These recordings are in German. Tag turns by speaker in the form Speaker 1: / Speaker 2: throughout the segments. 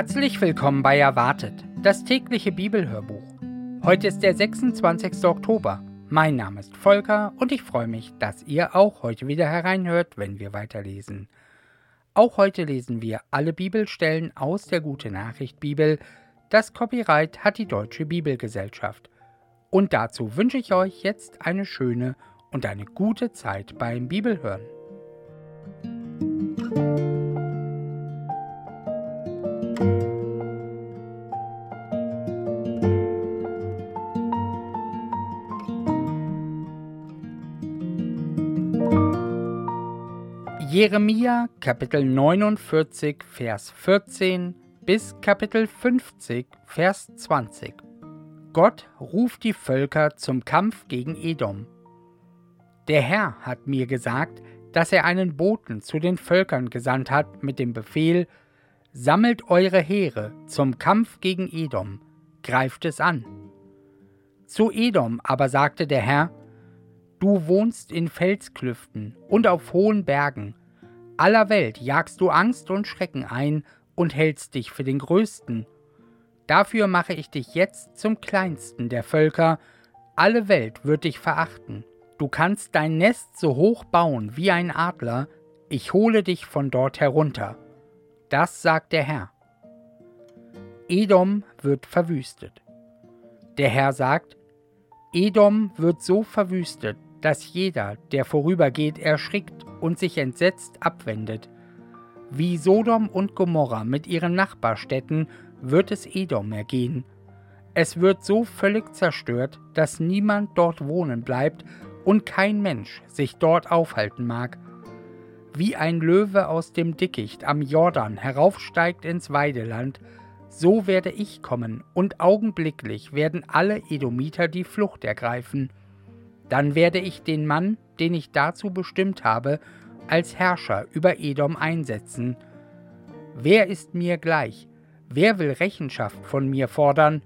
Speaker 1: Herzlich willkommen bei Erwartet, das tägliche Bibelhörbuch. Heute ist der 26. Oktober. Mein Name ist Volker und ich freue mich, dass ihr auch heute wieder hereinhört, wenn wir weiterlesen. Auch heute lesen wir alle Bibelstellen aus der Gute Nachricht Bibel. Das Copyright hat die Deutsche Bibelgesellschaft. Und dazu wünsche ich euch jetzt eine schöne und eine gute Zeit beim Bibelhören. Jeremia Kapitel 49 Vers 14 bis Kapitel 50 Vers 20 Gott ruft die Völker zum Kampf gegen Edom. Der Herr hat mir gesagt, dass er einen Boten zu den Völkern gesandt hat mit dem Befehl, Sammelt eure Heere zum Kampf gegen Edom, greift es an. Zu Edom aber sagte der Herr, Du wohnst in Felsklüften und auf hohen Bergen, aller Welt jagst du Angst und Schrecken ein und hältst dich für den Größten. Dafür mache ich dich jetzt zum Kleinsten der Völker, alle Welt wird dich verachten. Du kannst dein Nest so hoch bauen wie ein Adler, ich hole dich von dort herunter. Das sagt der Herr. Edom wird verwüstet. Der Herr sagt, Edom wird so verwüstet, dass jeder, der vorübergeht, erschrickt und sich entsetzt abwendet. Wie Sodom und Gomorra mit ihren Nachbarstädten wird es Edom ergehen. Es wird so völlig zerstört, dass niemand dort wohnen bleibt und kein Mensch sich dort aufhalten mag. Wie ein Löwe aus dem Dickicht am Jordan heraufsteigt ins Weideland, so werde ich kommen, und augenblicklich werden alle Edomiter die Flucht ergreifen. Dann werde ich den Mann, den ich dazu bestimmt habe, als Herrscher über Edom einsetzen. Wer ist mir gleich? Wer will Rechenschaft von mir fordern?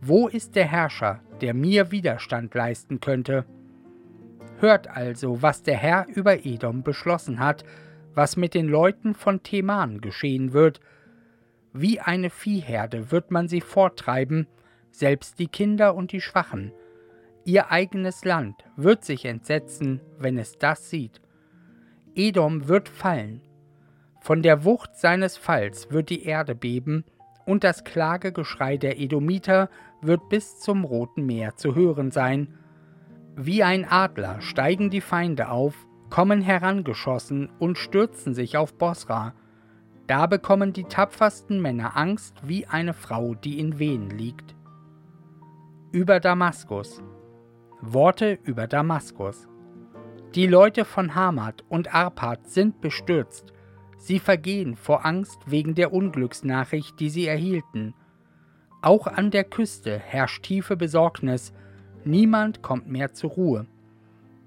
Speaker 1: Wo ist der Herrscher, der mir Widerstand leisten könnte? Hört also, was der Herr über Edom beschlossen hat, was mit den Leuten von Teman geschehen wird. Wie eine Viehherde wird man sie forttreiben, selbst die Kinder und die Schwachen. Ihr eigenes Land wird sich entsetzen, wenn es das sieht. Edom wird fallen. Von der Wucht seines Falls wird die Erde beben, und das Klagegeschrei der Edomiter wird bis zum Roten Meer zu hören sein. Wie ein Adler steigen die Feinde auf, kommen herangeschossen und stürzen sich auf Bosra. Da bekommen die tapfersten Männer Angst wie eine Frau, die in Wehen liegt. Über Damaskus Worte über Damaskus. Die Leute von Hamad und Arpad sind bestürzt. Sie vergehen vor Angst wegen der Unglücksnachricht, die sie erhielten. Auch an der Küste herrscht tiefe Besorgnis. Niemand kommt mehr zur Ruhe.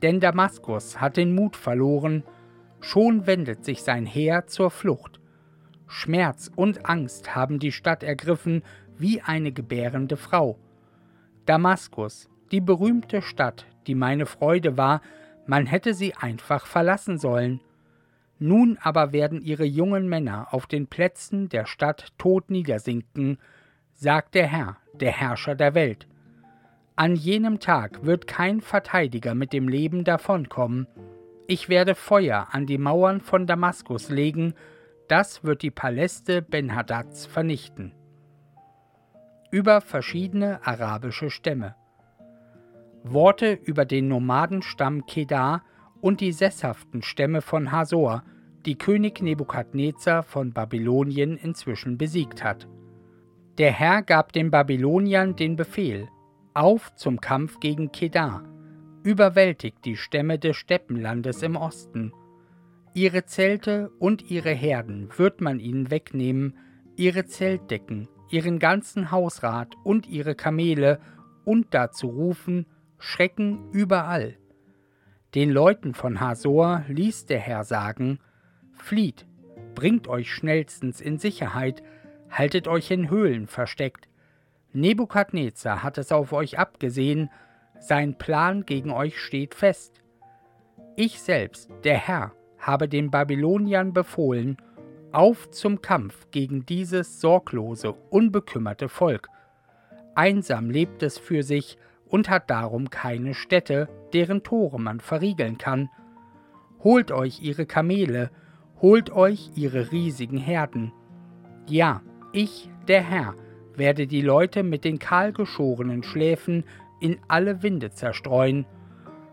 Speaker 1: Denn Damaskus hat den Mut verloren. Schon wendet sich sein Heer zur Flucht. Schmerz und Angst haben die Stadt ergriffen wie eine gebärende Frau. Damaskus, die berühmte Stadt, die meine Freude war, man hätte sie einfach verlassen sollen. Nun aber werden ihre jungen Männer auf den Plätzen der Stadt tot niedersinken, sagt der Herr, der Herrscher der Welt. An jenem Tag wird kein Verteidiger mit dem Leben davonkommen. Ich werde Feuer an die Mauern von Damaskus legen, das wird die Paläste Ben-Hadads vernichten. Über verschiedene arabische Stämme. Worte über den Nomadenstamm Kedar und die sesshaften Stämme von Hasor, die König Nebukadnezar von Babylonien inzwischen besiegt hat. Der Herr gab den Babyloniern den Befehl: Auf zum Kampf gegen Kedar, überwältigt die Stämme des Steppenlandes im Osten. Ihre Zelte und ihre Herden wird man ihnen wegnehmen, ihre Zeltdecken, ihren ganzen Hausrat und ihre Kamele und dazu rufen, Schrecken überall. Den Leuten von Hasor ließ der Herr sagen, Flieht, bringt euch schnellstens in Sicherheit, haltet euch in Höhlen versteckt. Nebukadnezar hat es auf euch abgesehen, sein Plan gegen euch steht fest. Ich selbst, der Herr, habe den Babyloniern befohlen, auf zum Kampf gegen dieses sorglose, unbekümmerte Volk. Einsam lebt es für sich und hat darum keine Städte, deren Tore man verriegeln kann. Holt euch ihre Kamele, holt euch ihre riesigen Herden. Ja, ich, der Herr, werde die Leute mit den kahlgeschorenen Schläfen in alle Winde zerstreuen.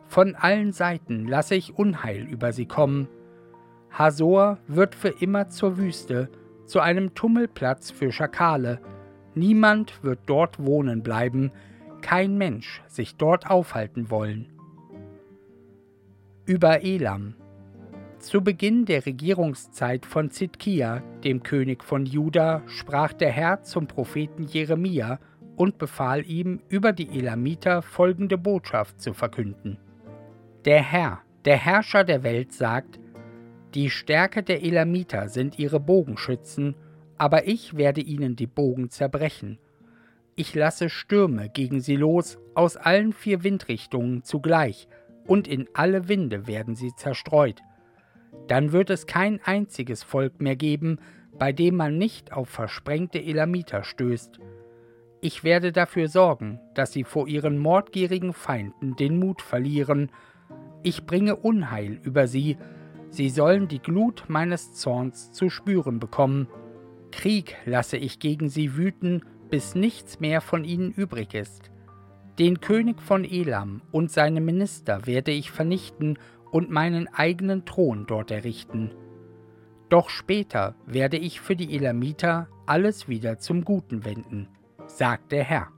Speaker 1: Von allen Seiten lasse ich Unheil über sie kommen. Hasor wird für immer zur Wüste, zu einem Tummelplatz für Schakale. Niemand wird dort wohnen bleiben, kein Mensch sich dort aufhalten wollen. Über Elam Zu Beginn der Regierungszeit von Zidkia, dem König von Juda, sprach der Herr zum Propheten Jeremia und befahl ihm, über die Elamiter folgende Botschaft zu verkünden. Der Herr, der Herrscher der Welt, sagt, die Stärke der Elamiter sind ihre Bogenschützen, aber ich werde ihnen die Bogen zerbrechen. Ich lasse Stürme gegen sie los aus allen vier Windrichtungen zugleich, und in alle Winde werden sie zerstreut. Dann wird es kein einziges Volk mehr geben, bei dem man nicht auf versprengte Elamiter stößt. Ich werde dafür sorgen, dass sie vor ihren mordgierigen Feinden den Mut verlieren. Ich bringe Unheil über sie, Sie sollen die Glut meines Zorns zu spüren bekommen. Krieg lasse ich gegen sie wüten, bis nichts mehr von ihnen übrig ist. Den König von Elam und seine Minister werde ich vernichten und meinen eigenen Thron dort errichten. Doch später werde ich für die Elamiter alles wieder zum Guten wenden, sagt der Herr.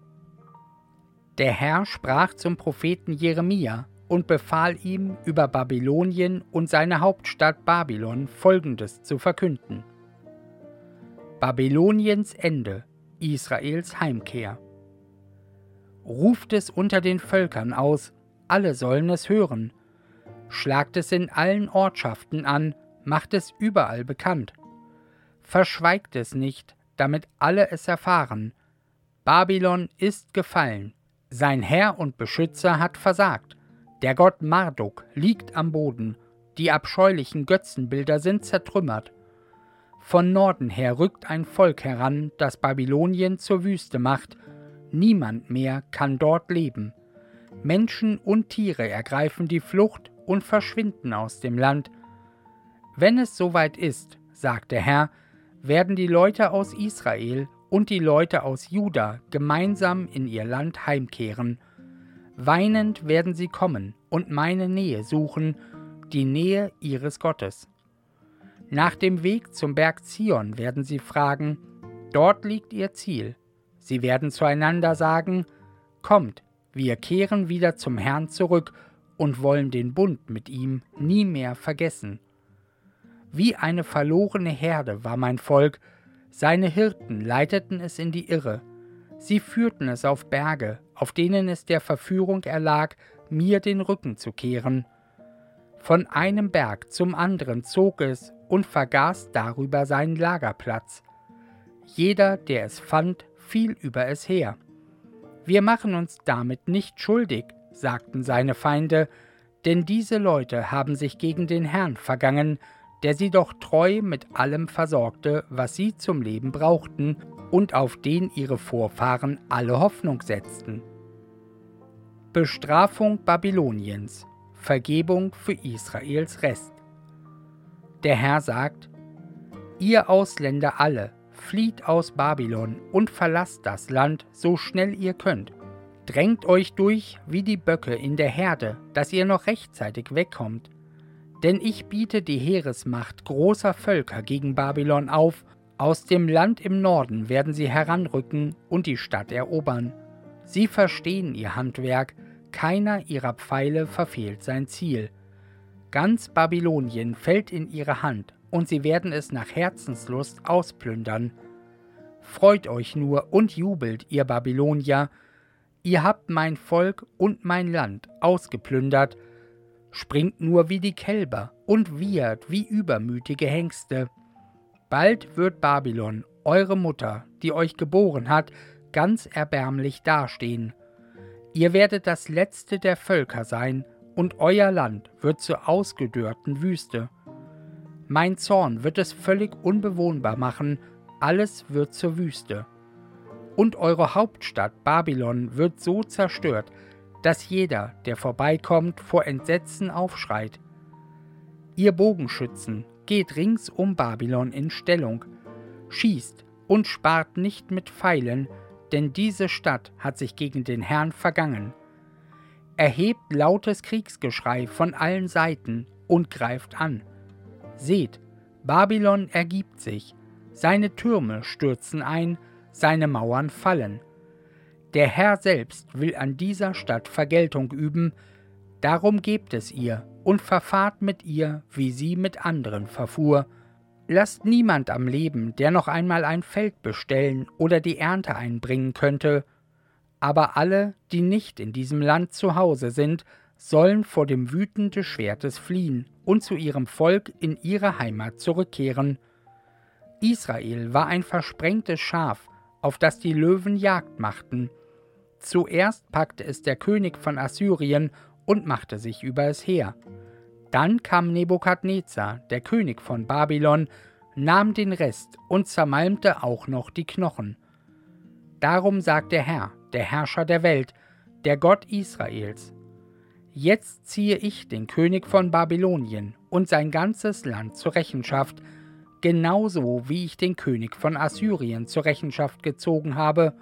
Speaker 1: Der Herr sprach zum Propheten Jeremia, und befahl ihm, über Babylonien und seine Hauptstadt Babylon Folgendes zu verkünden. Babyloniens Ende, Israels Heimkehr. Ruft es unter den Völkern aus, alle sollen es hören. Schlagt es in allen Ortschaften an, macht es überall bekannt. Verschweigt es nicht, damit alle es erfahren. Babylon ist gefallen, sein Herr und Beschützer hat versagt. Der Gott Marduk liegt am Boden, die abscheulichen Götzenbilder sind zertrümmert. Von Norden her rückt ein Volk heran, das Babylonien zur Wüste macht. Niemand mehr kann dort leben. Menschen und Tiere ergreifen die Flucht und verschwinden aus dem Land. Wenn es soweit ist, sagt der Herr, werden die Leute aus Israel und die Leute aus Juda gemeinsam in ihr Land heimkehren Weinend werden sie kommen und meine Nähe suchen, die Nähe ihres Gottes. Nach dem Weg zum Berg Zion werden sie fragen, dort liegt ihr Ziel. Sie werden zueinander sagen, Kommt, wir kehren wieder zum Herrn zurück und wollen den Bund mit ihm nie mehr vergessen. Wie eine verlorene Herde war mein Volk, seine Hirten leiteten es in die Irre, Sie führten es auf Berge, auf denen es der Verführung erlag, mir den Rücken zu kehren. Von einem Berg zum anderen zog es und vergaß darüber seinen Lagerplatz. Jeder, der es fand, fiel über es her. Wir machen uns damit nicht schuldig, sagten seine Feinde, denn diese Leute haben sich gegen den Herrn vergangen, der sie doch treu mit allem versorgte, was sie zum Leben brauchten, und auf den ihre Vorfahren alle Hoffnung setzten. Bestrafung Babyloniens, Vergebung für Israels Rest. Der Herr sagt, Ihr Ausländer alle, flieht aus Babylon und verlasst das Land so schnell ihr könnt. Drängt euch durch wie die Böcke in der Herde, dass ihr noch rechtzeitig wegkommt. Denn ich biete die Heeresmacht großer Völker gegen Babylon auf aus dem Land im Norden werden sie heranrücken und die Stadt erobern. Sie verstehen ihr Handwerk, keiner ihrer Pfeile verfehlt sein Ziel. Ganz Babylonien fällt in ihre Hand, und sie werden es nach Herzenslust ausplündern. Freut euch nur und jubelt, ihr Babylonier, ihr habt mein Volk und mein Land ausgeplündert, springt nur wie die Kälber und wiehert wie übermütige Hengste. Bald wird Babylon, eure Mutter, die euch geboren hat, ganz erbärmlich dastehen. Ihr werdet das letzte der Völker sein, und euer Land wird zur ausgedörrten Wüste. Mein Zorn wird es völlig unbewohnbar machen, alles wird zur Wüste. Und eure Hauptstadt Babylon wird so zerstört, dass jeder, der vorbeikommt, vor Entsetzen aufschreit. Ihr Bogenschützen, geht rings um Babylon in Stellung, schießt und spart nicht mit Pfeilen, denn diese Stadt hat sich gegen den Herrn vergangen. Erhebt lautes Kriegsgeschrei von allen Seiten und greift an. Seht, Babylon ergibt sich, seine Türme stürzen ein, seine Mauern fallen. Der Herr selbst will an dieser Stadt Vergeltung üben, darum gebt es ihr und verfahrt mit ihr, wie sie mit anderen verfuhr. Lasst niemand am Leben, der noch einmal ein Feld bestellen oder die Ernte einbringen könnte, aber alle, die nicht in diesem Land zu Hause sind, sollen vor dem Wüten des Schwertes fliehen und zu ihrem Volk in ihre Heimat zurückkehren. Israel war ein versprengtes Schaf, auf das die Löwen Jagd machten. Zuerst packte es der König von Assyrien und machte sich über es her. Dann kam Nebukadnezar, der König von Babylon, nahm den Rest und zermalmte auch noch die Knochen. Darum sagt der Herr, der Herrscher der Welt, der Gott Israels, Jetzt ziehe ich den König von Babylonien und sein ganzes Land zur Rechenschaft, genauso wie ich den König von Assyrien zur Rechenschaft gezogen habe.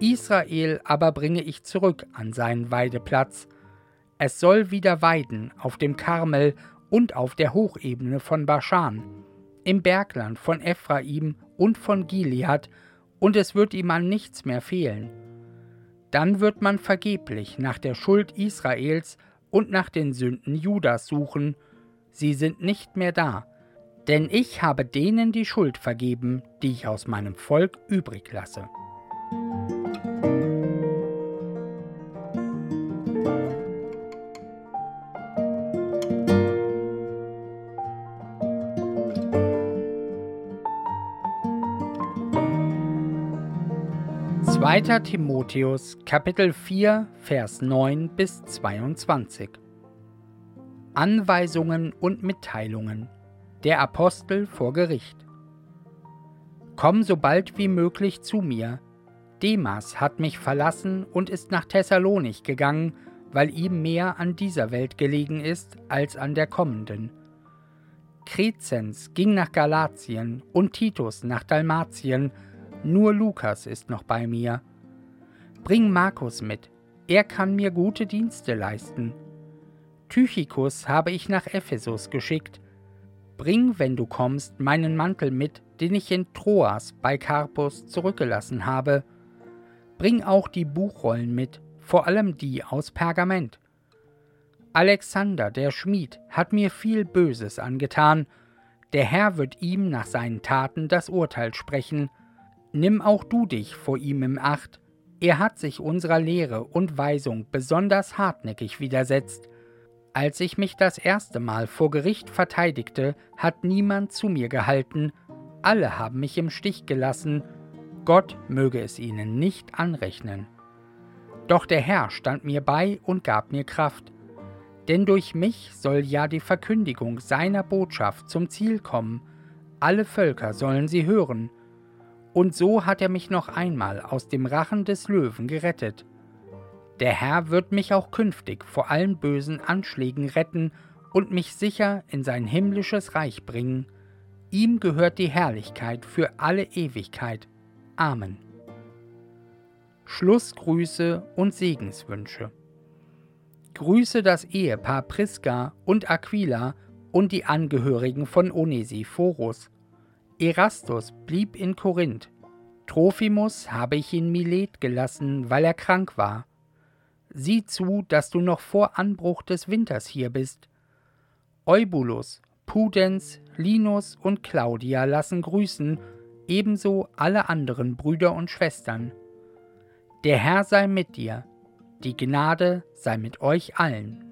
Speaker 1: Israel aber bringe ich zurück an seinen Weideplatz. Es soll wieder weiden auf dem Karmel und auf der Hochebene von Baschan, im Bergland von Ephraim und von Gilead, und es wird ihm an nichts mehr fehlen. Dann wird man vergeblich nach der Schuld Israels und nach den Sünden Judas suchen, sie sind nicht mehr da, denn ich habe denen die Schuld vergeben, die ich aus meinem Volk übrig lasse. 2. Timotheus Kapitel 4 Vers 9 bis 22 Anweisungen und Mitteilungen Der Apostel vor Gericht Komm so bald wie möglich zu mir. Demas hat mich verlassen und ist nach Thessalonich gegangen, weil ihm mehr an dieser Welt gelegen ist als an der kommenden. Krezens ging nach Galatien und Titus nach Dalmatien, nur Lukas ist noch bei mir. Bring Markus mit, er kann mir gute Dienste leisten. Tychikus habe ich nach Ephesus geschickt. Bring, wenn du kommst, meinen Mantel mit, den ich in Troas bei Carpus zurückgelassen habe. Bring auch die Buchrollen mit, vor allem die aus Pergament. Alexander, der Schmied, hat mir viel Böses angetan. Der Herr wird ihm nach seinen Taten das Urteil sprechen. Nimm auch du dich vor ihm im Acht. Er hat sich unserer Lehre und Weisung besonders hartnäckig widersetzt. Als ich mich das erste Mal vor Gericht verteidigte, hat niemand zu mir gehalten, alle haben mich im Stich gelassen, Gott möge es ihnen nicht anrechnen. Doch der Herr stand mir bei und gab mir Kraft, denn durch mich soll ja die Verkündigung seiner Botschaft zum Ziel kommen, alle Völker sollen sie hören, und so hat er mich noch einmal aus dem Rachen des Löwen gerettet. Der Herr wird mich auch künftig vor allen bösen Anschlägen retten und mich sicher in sein himmlisches Reich bringen. Ihm gehört die Herrlichkeit für alle Ewigkeit. Amen. Schlussgrüße und Segenswünsche. Grüße das Ehepaar Priska und Aquila und die Angehörigen von Onesiphorus. Erastus blieb in Korinth. Trophimus habe ich in Milet gelassen, weil er krank war. Sieh zu, dass du noch vor Anbruch des Winters hier bist. Eubulus, Pudens, Linus und Claudia lassen grüßen, ebenso alle anderen Brüder und Schwestern. Der Herr sei mit dir, die Gnade sei mit euch allen.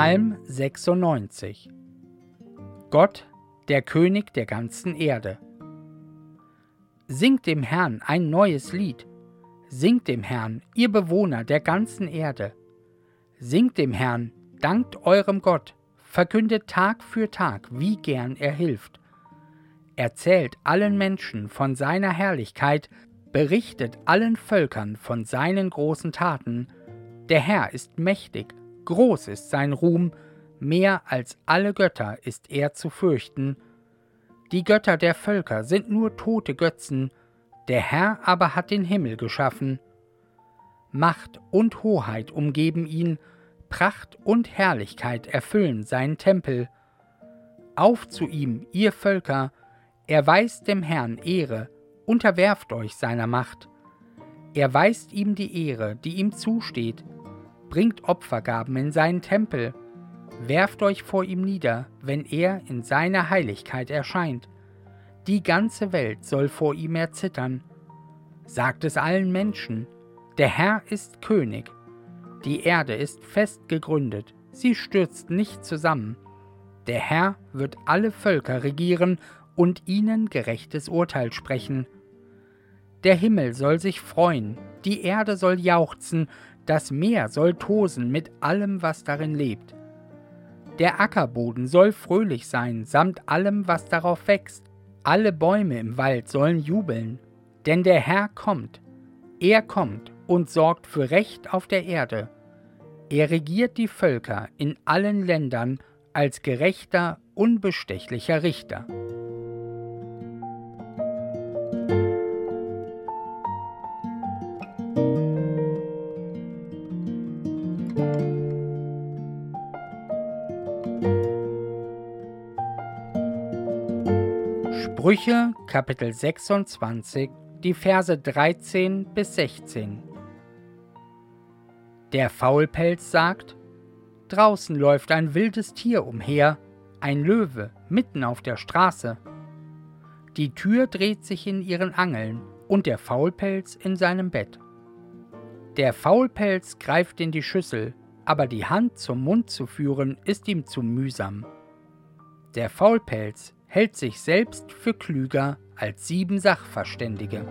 Speaker 1: Psalm 96 Gott, der König der ganzen Erde. Singt dem Herrn ein neues Lied. Singt dem Herrn, ihr Bewohner der ganzen Erde. Singt dem Herrn, dankt eurem Gott, verkündet Tag für Tag, wie gern er hilft. Erzählt allen Menschen von seiner Herrlichkeit, berichtet allen Völkern von seinen großen Taten. Der Herr ist mächtig, groß ist sein Ruhm, mehr als alle Götter ist er zu fürchten. Die Götter der Völker sind nur tote Götzen, der Herr aber hat den Himmel geschaffen. Macht und Hoheit umgeben ihn, Pracht und Herrlichkeit erfüllen seinen Tempel. Auf zu ihm, ihr Völker, erweist dem Herrn Ehre, unterwerft euch seiner Macht. Erweist ihm die Ehre, die ihm zusteht, bringt Opfergaben in seinen Tempel, werft euch vor ihm nieder, wenn er in seiner Heiligkeit erscheint. Die ganze Welt soll vor ihm erzittern. Sagt es allen Menschen, der Herr ist König, die Erde ist fest gegründet, sie stürzt nicht zusammen. Der Herr wird alle Völker regieren und ihnen gerechtes Urteil sprechen. Der Himmel soll sich freuen, die Erde soll jauchzen, das Meer soll tosen mit allem, was darin lebt. Der Ackerboden soll fröhlich sein, samt allem, was darauf wächst. Alle Bäume im Wald sollen jubeln, denn der Herr kommt. Er kommt und sorgt für Recht auf der Erde. Er regiert die Völker in allen Ländern als gerechter, unbestechlicher Richter. Sprüche Kapitel 26, die Verse 13 bis 16. Der Faulpelz sagt, Draußen läuft ein wildes Tier umher, ein Löwe mitten auf der Straße. Die Tür dreht sich in ihren Angeln und der Faulpelz in seinem Bett. Der Faulpelz greift in die Schüssel, aber die Hand zum Mund zu führen ist ihm zu mühsam. Der Faulpelz hält sich selbst für klüger als sieben Sachverständige.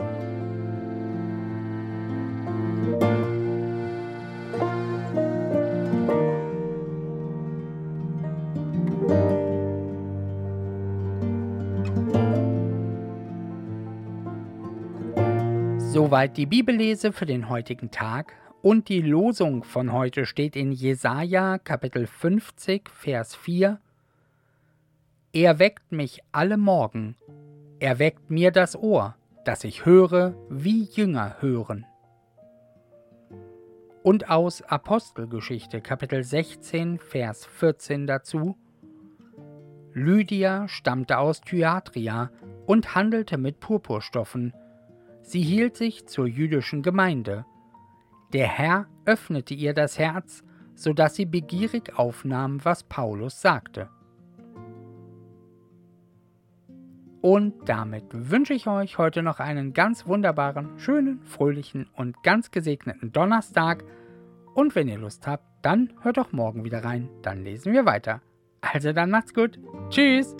Speaker 1: Soweit die Bibellese für den heutigen Tag und die Losung von heute steht in Jesaja Kapitel 50 Vers 4 er weckt mich alle Morgen, er weckt mir das Ohr, dass ich höre, wie Jünger hören. Und aus Apostelgeschichte Kapitel 16, Vers 14 dazu, Lydia stammte aus Thyatria und handelte mit Purpurstoffen. Sie hielt sich zur jüdischen Gemeinde. Der Herr öffnete ihr das Herz, so dass sie begierig aufnahm, was Paulus sagte. Und damit wünsche ich euch heute noch einen ganz wunderbaren, schönen, fröhlichen und ganz gesegneten Donnerstag. Und wenn ihr Lust habt, dann hört doch morgen wieder rein. Dann lesen wir weiter. Also dann macht's gut. Tschüss.